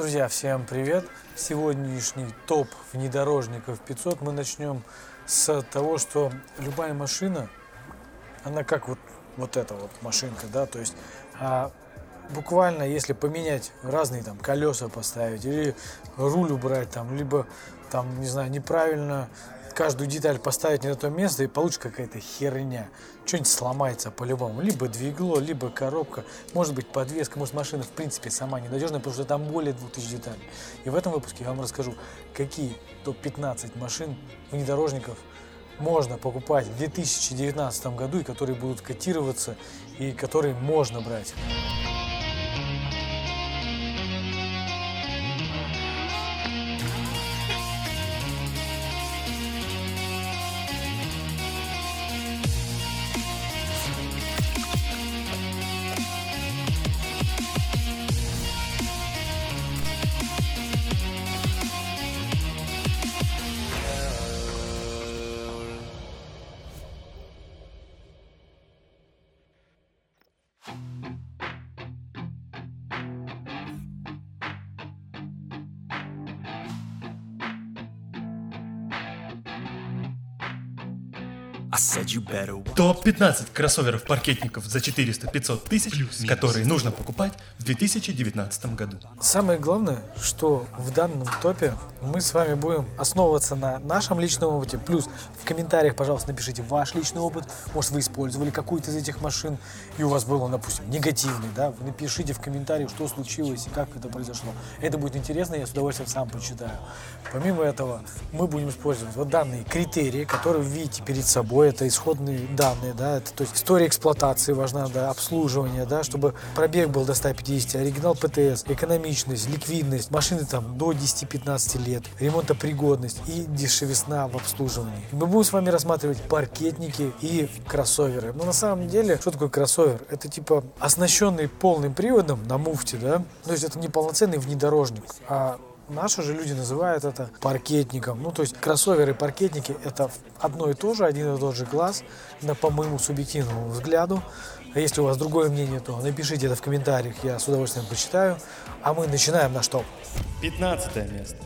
Друзья, всем привет! Сегодняшний топ внедорожников 500 мы начнем с того, что любая машина, она как вот, вот эта вот машинка, да, то есть а, буквально если поменять разные там колеса поставить или руль убрать там, либо там, не знаю, неправильно каждую деталь поставить не на то место и получится какая-то херня. Что-нибудь сломается по-любому. Либо двигло, либо коробка, может быть подвеска, может машина в принципе сама ненадежная, потому что там более 2000 деталей. И в этом выпуске я вам расскажу, какие топ-15 машин внедорожников можно покупать в 2019 году и которые будут котироваться и которые можно брать. Топ-15 кроссоверов паркетников за 400-500 тысяч, которые нужно покупать в 2019 году. Самое главное, что в данном топе мы с вами будем основываться на нашем личном опыте. Плюс в комментариях, пожалуйста, напишите ваш личный опыт. Может, вы использовали какую-то из этих машин, и у вас был он, допустим, негативный. Да? Напишите в комментариях, что случилось и как это произошло. Это будет интересно, я с удовольствием сам почитаю. Помимо этого, мы будем использовать вот данные критерии, которые вы видите перед собой. Это исходные данные, да, это, то есть история эксплуатации важна, да, обслуживание, да, чтобы пробег был до 150, оригинал ПТС, экономичность, ликвидность, машины там до 10-15 лет, ремонтопригодность и дешевизна в обслуживании. Мы будем с вами рассматривать паркетники и кроссоверы. Но на самом деле, что такое кроссовер? Это типа оснащенный полным приводом на муфте, да, то есть это не полноценный внедорожник, а Наши же люди называют это паркетником. Ну, то есть кроссоверы и паркетники – это одно и то же, один и тот же на, по моему субъективному взгляду. А если у вас другое мнение, то напишите это в комментариях, я с удовольствием почитаю. А мы начинаем наш топ. 15 место.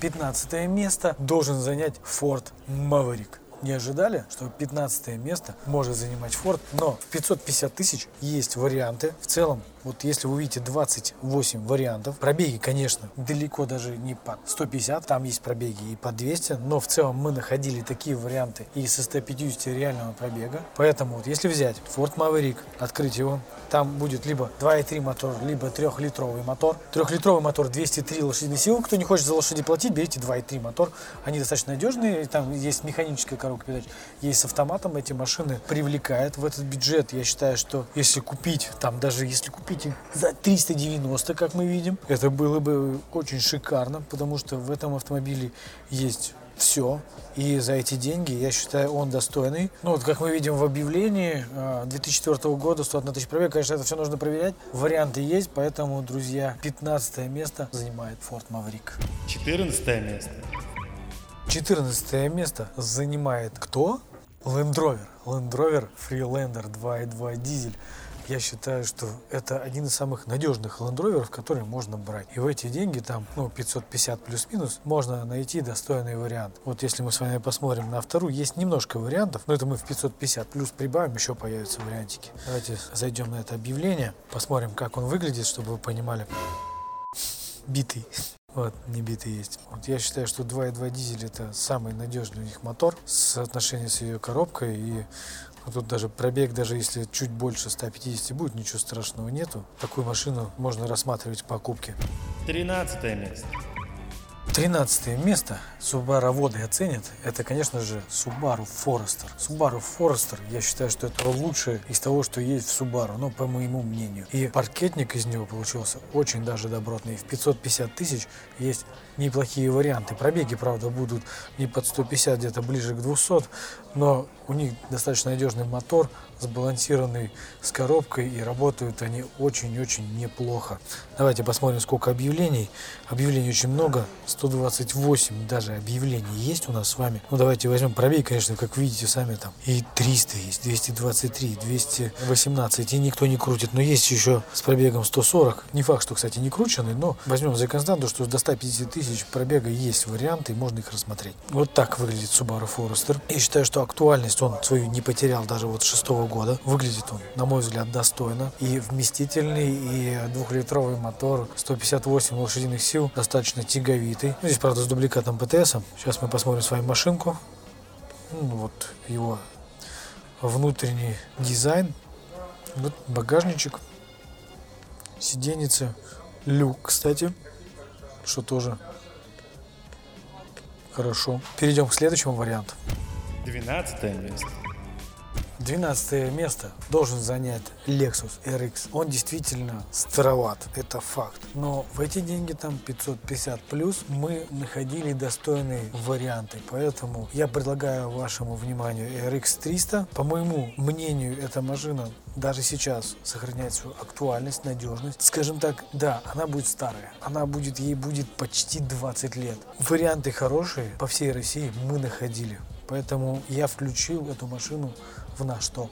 15 место должен занять Ford Maverick не ожидали, что 15 место может занимать Ford, но в 550 тысяч есть варианты. В целом, вот если вы увидите 28 вариантов, пробеги, конечно, далеко даже не по 150, там есть пробеги и по 200, но в целом мы находили такие варианты и со 150 реального пробега. Поэтому вот если взять Ford Maverick, открыть его, там будет либо 2.3 мотор, либо 3-литровый мотор. Трехлитровый мотор 203 лошадиные силы. Кто не хочет за лошади платить, берите 2.3 мотор. Они достаточно надежные. Там есть механическая коробка передач, есть с автоматом. Эти машины привлекают в этот бюджет. Я считаю, что если купить, там даже если купить их за 390, как мы видим, это было бы очень шикарно, потому что в этом автомобиле есть все. И за эти деньги, я считаю, он достойный. Ну, вот как мы видим в объявлении 2004 а, года, 101 тысяч пробег, конечно, это все нужно проверять. Варианты есть, поэтому, друзья, 15 место занимает Ford Maverick. 14 место. 14 место занимает кто? Land Rover. Land Rover Freelander 2.2 дизель я считаю, что это один из самых надежных лендроверов, которые можно брать. И в эти деньги, там, ну, 550 плюс-минус, можно найти достойный вариант. Вот если мы с вами посмотрим на вторую, есть немножко вариантов, но это мы в 550 плюс прибавим, еще появятся вариантики. Давайте зайдем на это объявление, посмотрим, как он выглядит, чтобы вы понимали. Битый. Вот, не битый есть. Вот я считаю, что 2.2 дизель это самый надежный у них мотор с соотношением с ее коробкой и а тут даже пробег, даже если чуть больше 150 будет, ничего страшного нету. Такую машину можно рассматривать в покупке. 13 место. 13 место Subaru воды оценят. Это, конечно же, Subaru Forester. Subaru Forester, я считаю, что это лучшее из того, что есть в Subaru, ну, по моему мнению. И паркетник из него получился очень даже добротный. В 550 тысяч есть неплохие варианты. Пробеги, правда, будут не под 150, где-то ближе к 200, но у них достаточно надежный мотор, сбалансированный с коробкой и работают они очень-очень неплохо. Давайте посмотрим, сколько объявлений. Объявлений очень много, 128 даже объявлений есть у нас с вами. Ну давайте возьмем пробег, конечно, как видите сами там. И 300 есть, 223, 218, и никто не крутит. Но есть еще с пробегом 140. Не факт, что, кстати, не крученный, но возьмем за константу, что до 150 тысяч пробега есть варианты, и можно их рассмотреть. Вот так выглядит Subaru Forester. Я считаю, что актуальность он свою не потерял даже вот шестого года. Выглядит он, на мой взгляд, достойно. И вместительный, и двухлитровый мотор, 158 лошадиных сил, достаточно тяговитый. Ну, здесь, правда, с дубликатом ПТС. Сейчас мы посмотрим с вами машинку. Ну, вот его внутренний дизайн. Вот багажничек, сиденьица, люк, кстати, что тоже хорошо. Перейдем к следующему варианту. 12 место. 12 место должен занять Lexus RX. Он действительно староват, это факт. Но в эти деньги, там 550 плюс, мы находили достойные варианты. Поэтому я предлагаю вашему вниманию RX 300. По моему мнению, эта машина даже сейчас сохраняет свою актуальность, надежность. Скажем так, да, она будет старая. Она будет, ей будет почти 20 лет. Варианты хорошие по всей России мы находили. Поэтому я включил эту машину в наш топ.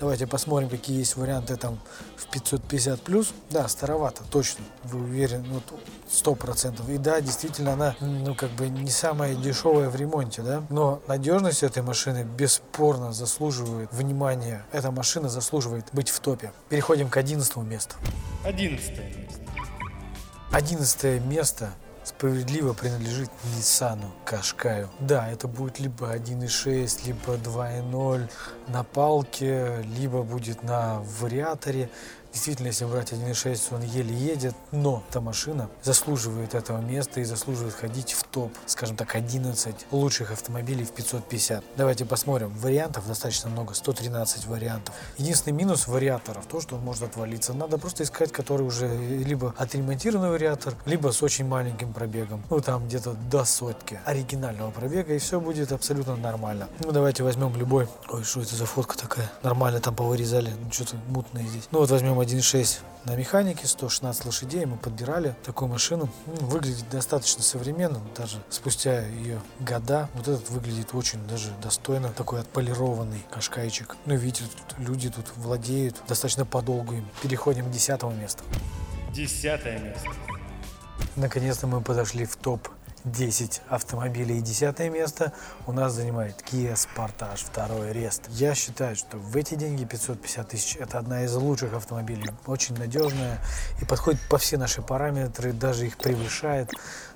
Давайте посмотрим, какие есть варианты там в 550 плюс. Да, старовато, точно. Вы уверены, ну, сто процентов. И да, действительно, она, ну, как бы не самая дешевая в ремонте, да. Но надежность этой машины бесспорно заслуживает внимания. Эта машина заслуживает быть в топе. Переходим к 11 месту. 11 место. 11 место справедливо принадлежит Nissan Qashqai. Да, это будет либо 1.6, либо 2.0 на палке, либо будет на вариаторе. Действительно, если брать 1.6, он еле едет, но эта машина заслуживает этого места и заслуживает ходить в топ, скажем так, 11 лучших автомобилей в 550. Давайте посмотрим. Вариантов достаточно много, 113 вариантов. Единственный минус вариаторов, то, что он может отвалиться. Надо просто искать, который уже либо отремонтированный вариатор, либо с очень маленьким пробегом. Ну, там где-то до сотки оригинального пробега, и все будет абсолютно нормально. Ну, давайте возьмем любой. Ой, что это за фотка такая? Нормально там повырезали, ну, что-то мутное здесь. Ну, вот возьмем 1.6 на механике, 116 лошадей. Мы подбирали такую машину. Ну, выглядит достаточно современно, даже спустя ее года. Вот этот выглядит очень даже достойно. Такой отполированный кашкайчик. Ну, видите, тут люди тут владеют достаточно подолгу им. Переходим к десятому месту. Десятое место. Наконец-то мы подошли в топ 10 автомобилей и десятое место у нас занимает Kia Sportage второй Рест. Я считаю, что в эти деньги 550 тысяч это одна из лучших автомобилей. Очень надежная и подходит по все наши параметры, даже их превышает.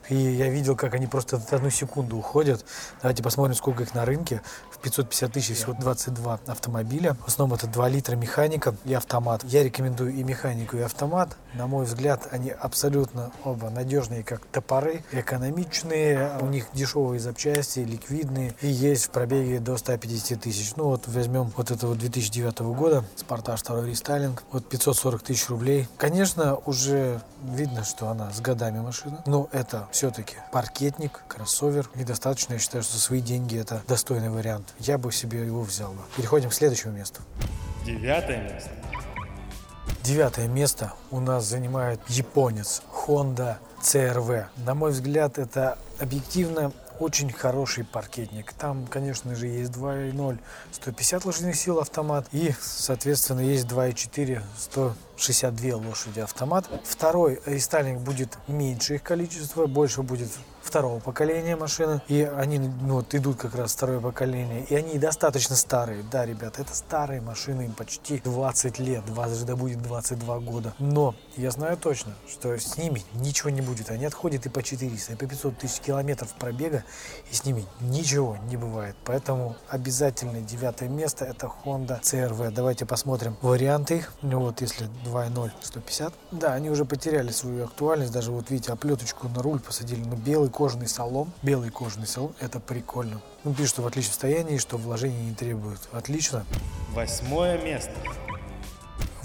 И я видел, как они просто в одну секунду уходят. Давайте посмотрим, сколько их на рынке. В 550 тысяч всего 22 автомобиля. В основном это 2 литра механика и автомат. Я рекомендую и механику, и автомат. На мой взгляд, они абсолютно оба надежные, как топоры, экономичные. У них дешевые запчасти, ликвидные. И есть в пробеге до 150 тысяч. Ну вот возьмем вот этого 2009 года. Спартаж второй рестайлинг. Вот 540 тысяч рублей. Конечно, уже видно, что она с годами машина. Но это все-таки паркетник, кроссовер. И достаточно, я считаю, что свои деньги это достойный вариант. Я бы себе его взял бы. Переходим к следующему месту. Девятое место. Девятое место у нас занимает японец Honda CRV. На мой взгляд, это объективно очень хороший паркетник. Там, конечно же, есть 2.0 150 лошадиных сил автомат и, соответственно, есть 2.4 162 лошади автомат. Второй рестайлинг будет меньше их количество, больше будет второго поколения машины. И они ну, вот, идут как раз второе поколение. И они достаточно старые. Да, ребята, это старые машины, им почти 20 лет. 20 да будет 22 года. Но я знаю точно, что с ними ничего не будет. Они отходят и по 400, и по 500 тысяч километров пробега. И с ними ничего не бывает. Поэтому обязательно девятое место это Honda CRV. Давайте посмотрим варианты их. Ну вот если 2.0 150. Да, они уже потеряли свою актуальность. Даже вот видите, оплеточку на руль посадили. Но белый кожаный салон. Белый кожаный салон. Это прикольно. Ну, пишут, что в отличном состоянии, что вложений не требует. Отлично. Восьмое место.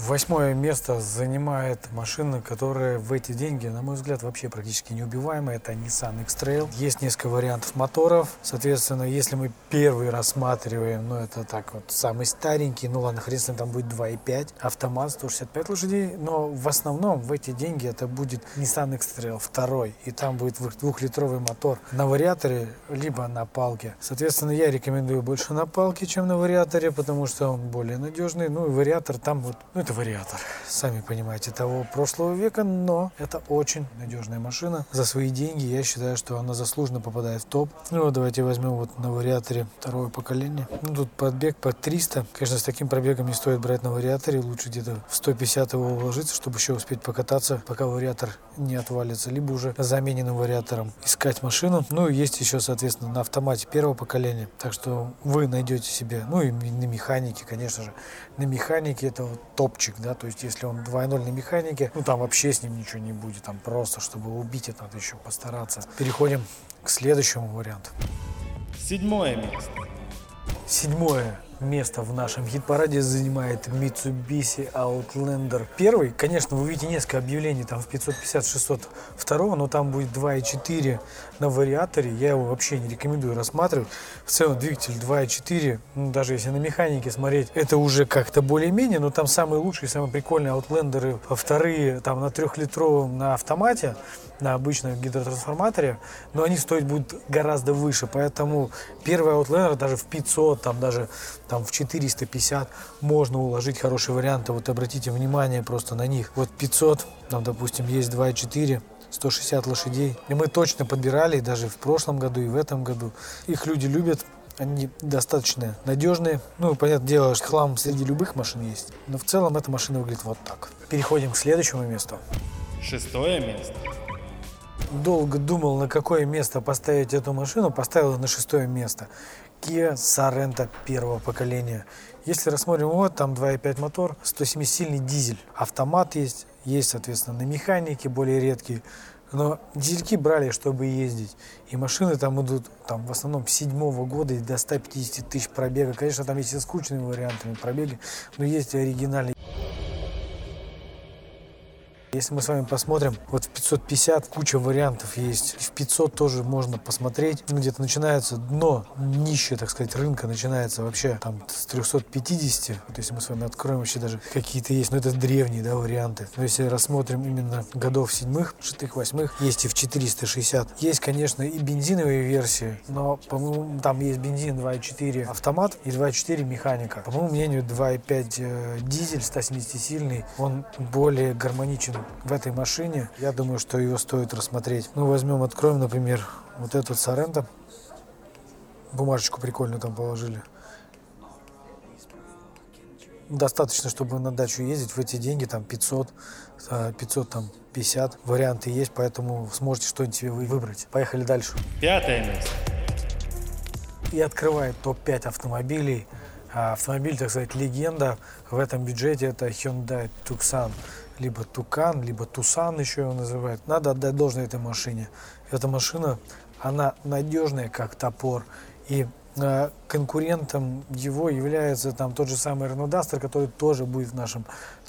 Восьмое место занимает машина, которая в эти деньги, на мой взгляд, вообще практически неубиваемая. Это Nissan X-Trail. Есть несколько вариантов моторов. Соответственно, если мы первый рассматриваем, ну это так вот, самый старенький, ну ладно, хрен с ним, там будет 2.5, автомат 165 лошадей, но в основном в эти деньги это будет Nissan X-Trail второй, и там будет двухлитровый мотор на вариаторе, либо на палке. Соответственно, я рекомендую больше на палке, чем на вариаторе, потому что он более надежный. Ну и вариатор там вот, ну это это вариатор, сами понимаете, того прошлого века, но это очень надежная машина. За свои деньги я считаю, что она заслуженно попадает в топ. Ну давайте возьмем вот на вариаторе второе поколение. Ну тут подбег по 300. Конечно, с таким пробегом не стоит брать на вариаторе. Лучше где-то в 150 его уложиться, чтобы еще успеть покататься, пока вариатор не отвалится. Либо уже замененным вариатором искать машину. Ну есть еще, соответственно, на автомате первого поколения. Так что вы найдете себе, ну и на механике, конечно же. На механике это вот топ топчик, да, то есть если он 2.0 на механике, ну там вообще с ним ничего не будет, там просто, чтобы убить это, надо еще постараться. Переходим к следующему варианту. Седьмое место. Седьмое место в нашем хит-параде занимает Mitsubishi Outlander. Первый, конечно, вы увидите несколько объявлений там в 550-602, но там будет 2.4 на вариаторе. Я его вообще не рекомендую рассматривать. В целом двигатель 2.4, ну, даже если на механике смотреть, это уже как-то более-менее, но там самые лучшие, самые прикольные Outlander, вторые там на трехлитровом на автомате, на обычном гидротрансформаторе, но они стоить будут гораздо выше, поэтому первый Outlander даже в 500, там даже там в 450 можно уложить хорошие варианты. Вот обратите внимание просто на них. Вот 500, там, допустим, есть 2.4, 160 лошадей. И мы точно подбирали даже в прошлом году и в этом году. Их люди любят, они достаточно надежные. Ну, понятное дело, что хлам среди любых машин есть. Но в целом эта машина выглядит вот так. Переходим к следующему месту. Шестое место. Долго думал, на какое место поставить эту машину. Поставил на шестое место. Kia Sorento первого поколения. Если рассмотрим вот, там 2.5 мотор, 107-сильный дизель. Автомат есть, есть, соответственно, на механике более редкие. Но дизельки брали, чтобы ездить. И машины там идут там, в основном с седьмого года до 150 тысяч пробега. Конечно, там есть и скучные варианты пробега, но есть и оригинальные. Если мы с вами посмотрим, вот в 550 куча вариантов есть. В 500 тоже можно посмотреть. Ну, где-то начинается дно, нищее, так сказать, рынка начинается вообще там с 350. Вот если мы с вами откроем вообще даже какие-то есть, но это древние, да, варианты. Но если рассмотрим именно годов седьмых, шестых, восьмых, есть и в 460. Есть, конечно, и бензиновые версии, но, по-моему, там есть бензин 2.4 автомат и 2.4 механика. По моему мнению, 2.5 э, дизель 170-сильный, он более гармоничен в этой машине. Я думаю, что ее стоит рассмотреть. Ну, возьмем, откроем, например, вот этот Соренто. Бумажечку прикольную там положили. Достаточно, чтобы на дачу ездить в эти деньги, там 500, 500 там 50 варианты есть, поэтому сможете что-нибудь себе выбрать. Поехали дальше. Пятое место. И открывает топ-5 автомобилей. А, автомобиль, так сказать, легенда в этом бюджете это Hyundai Tucson либо Тукан, либо Тусан еще его называют. Надо отдать должное этой машине. Эта машина, она надежная, как топор. И э, конкурентом его является там тот же самый Renault Duster, который тоже будет в нашем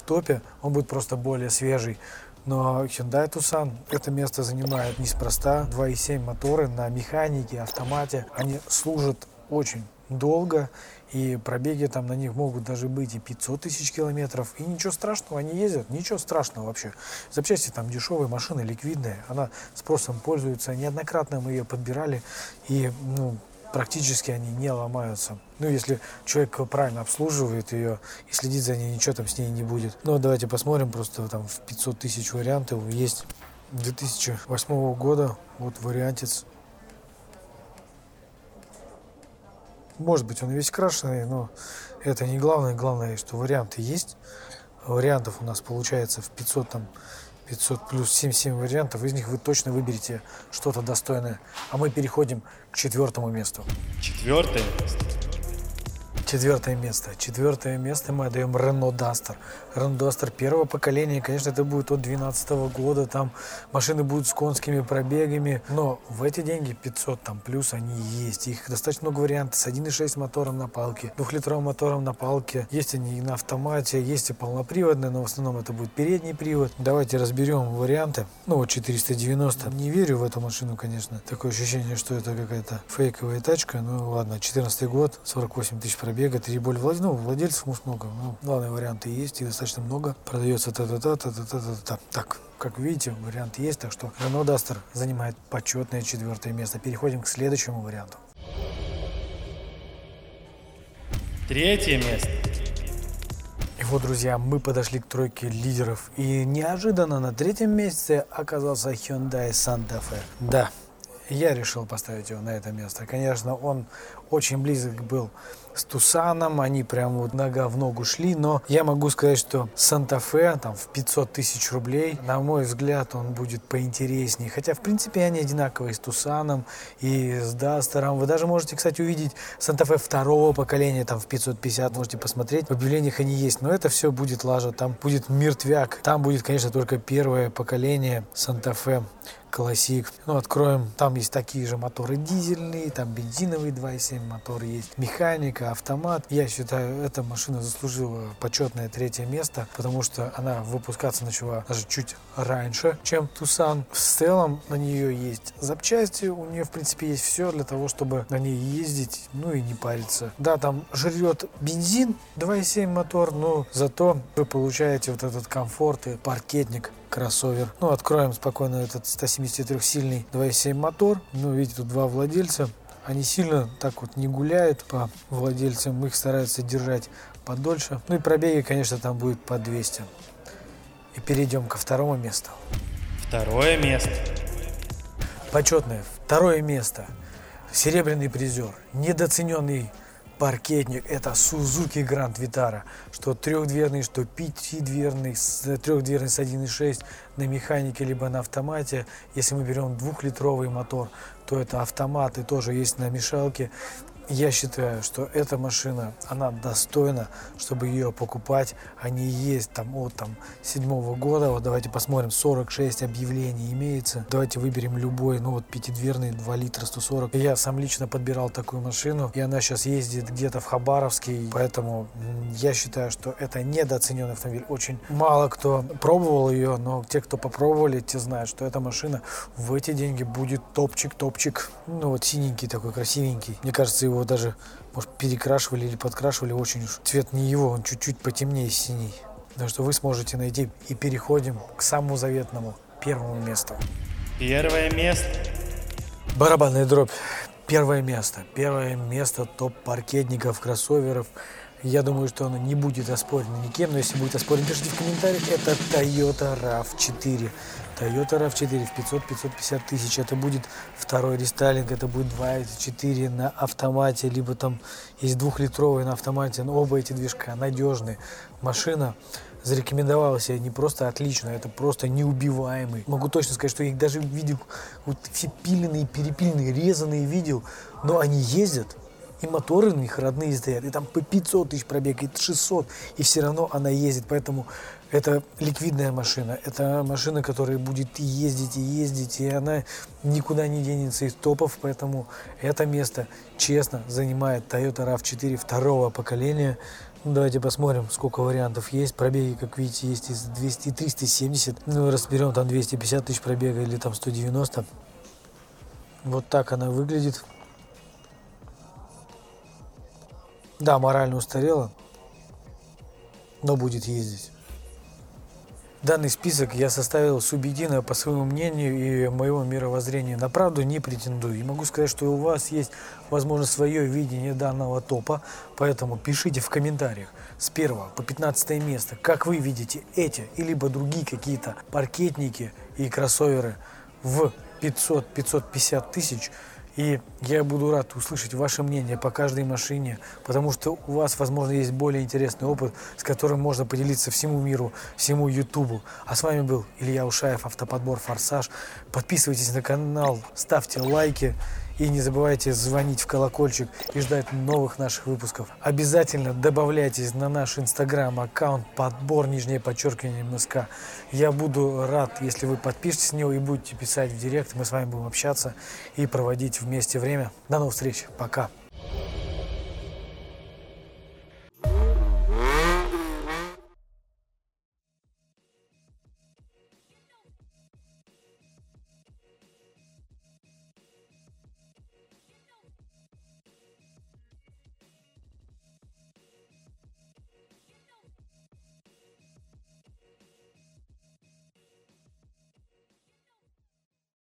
топе. Он будет просто более свежий. Но Hyundai Tucson это место занимает неспроста. 2.7 моторы на механике, автомате. Они служат очень долго и пробеги там на них могут даже быть и 500 тысяч километров. И ничего страшного, они ездят, ничего страшного вообще. Запчасти там дешевые, машины ликвидные, она спросом пользуется. Неоднократно мы ее подбирали, и ну, практически они не ломаются. Ну, если человек правильно обслуживает ее и следит за ней, ничего там с ней не будет. Ну, давайте посмотрим, просто там в 500 тысяч вариантов есть 2008 года, вот вариантец Может быть, он весь крашеный, но это не главное. Главное, что варианты есть. Вариантов у нас получается в 500, там, 500 плюс 7-7 вариантов. Из них вы точно выберете что-то достойное. А мы переходим к четвертому месту. Четвертое место. Четвертое место. Четвертое место мы отдаем Renault Duster. Рандостер первого поколения, конечно, это будет от 2012 года, там машины будут с конскими пробегами, но в эти деньги 500 там плюс они есть, их достаточно много вариантов. С 1.6 мотором на палке, двухлитровым мотором на палке, есть они и на автомате, есть и полноприводные, но в основном это будет передний привод. Давайте разберем варианты. Ну вот 490, не верю в эту машину, конечно, такое ощущение, что это какая-то фейковая тачка, ну ладно, 14 год, 48 тысяч пробега, 3 боль владельцев, ну владельцев может много, ну главные варианты есть. И достаточно много, продается та-та-та, та-та-та-та-та. Так, как видите, вариант есть, так что Renault Duster занимает почетное четвертое место. Переходим к следующему варианту. Третье место. И вот, друзья, мы подошли к тройке лидеров. И неожиданно на третьем месте оказался Hyundai Santa Fe. Да, я решил поставить его на это место. Конечно, он очень близок был с Тусаном, они прям вот нога в ногу шли, но я могу сказать, что Санта-Фе там в 500 тысяч рублей, на мой взгляд, он будет поинтереснее. Хотя, в принципе, они одинаковые с Тусаном и с Дастером. Вы даже можете, кстати, увидеть Санта-Фе второго поколения, там в 550, можете посмотреть. В объявлениях они есть, но это все будет лажа, там будет мертвяк. Там будет, конечно, только первое поколение Санта-Фе Классик. Ну, откроем, там есть такие же моторы дизельные, там бензиновый 2.7 мотор есть, механика, автомат. Я считаю, эта машина заслужила почетное третье место, потому что она выпускаться начала даже чуть раньше, чем Тусан. В целом на нее есть запчасти, у нее, в принципе, есть все для того, чтобы на ней ездить, ну и не париться. Да, там жрет бензин 2.7 мотор, но зато вы получаете вот этот комфорт и паркетник кроссовер. Ну, откроем спокойно этот 173-сильный 2.7 мотор. Ну, видите, тут два владельца. Они сильно так вот не гуляют по владельцам, их стараются держать подольше. Ну и пробеги, конечно, там будет по 200. И перейдем ко второму месту. Второе место. Почетное второе место. Серебряный призер. Недооцененный паркетник это Suzuki Grand Vitara, что трехдверный, что пятидверный, трехдверный с 1.6 на механике либо на автомате. Если мы берем двухлитровый мотор, то это автоматы тоже есть на мешалке. Я считаю, что эта машина, она достойна, чтобы ее покупать. Они есть там от там, седьмого года. Вот давайте посмотрим, 46 объявлений имеется. Давайте выберем любой, ну вот пятидверный, 2 литра, 140. Я сам лично подбирал такую машину, и она сейчас ездит где-то в Хабаровске, поэтому я считаю, что это недооцененный автомобиль. Очень мало кто пробовал ее, но те, кто попробовали, те знают, что эта машина в эти деньги будет топчик-топчик. Ну вот синенький такой, красивенький. Мне кажется, его его даже, может, перекрашивали или подкрашивали очень уж. Цвет не его, он чуть-чуть потемнее синий. Так что вы сможете найти. И переходим к самому заветному, первому месту. Первое место. Барабанная дробь. Первое место. Первое место топ-паркетников, кроссоверов. Я думаю, что оно не будет оспорено никем, но если будет оспорено, пишите в комментариях. Это Toyota RAV4. Toyota RAV4 в 500-550 тысяч. Это будет второй рестайлинг, это будет 2.4 на автомате, либо там есть двухлитровый на автомате. Но оба эти движка надежные. Машина зарекомендовала себя не просто отлично, это просто неубиваемый. Могу точно сказать, что я их даже видел, вот все пиленные, перепиленные, резанные видел, но они ездят, и моторы у них родные стоят, и там по 500 тысяч пробег, и 600, и все равно она ездит, поэтому это ликвидная машина, это машина, которая будет ездить и ездить, и она никуда не денется из топов, поэтому это место честно занимает Toyota RAV4 второго поколения. Ну, давайте посмотрим, сколько вариантов есть. Пробеги, как видите, есть из 200 370. Ну, разберем там 250 тысяч пробега или там 190. Вот так она выглядит. Да, морально устарела, но будет ездить. Данный список я составил субъективно по своему мнению и моему мировоззрению. На правду не претендую. И могу сказать, что у вас есть, возможно, свое видение данного топа. Поэтому пишите в комментариях с 1 по 15 место, как вы видите эти, и либо другие какие-то паркетники и кроссоверы в 500-550 тысяч – и я буду рад услышать ваше мнение по каждой машине, потому что у вас, возможно, есть более интересный опыт, с которым можно поделиться всему миру, всему Ютубу. А с вами был Илья Ушаев, Автоподбор Форсаж. Подписывайтесь на канал, ставьте лайки И не забывайте звонить в колокольчик и ждать новых наших выпусков. Обязательно добавляйтесь на наш инстаграм-аккаунт подбор нижнее подчеркивание МСК. Я буду рад, если вы подпишетесь на него и будете писать в директ. Мы с вами будем общаться и проводить вместе время. До новых встреч. Пока.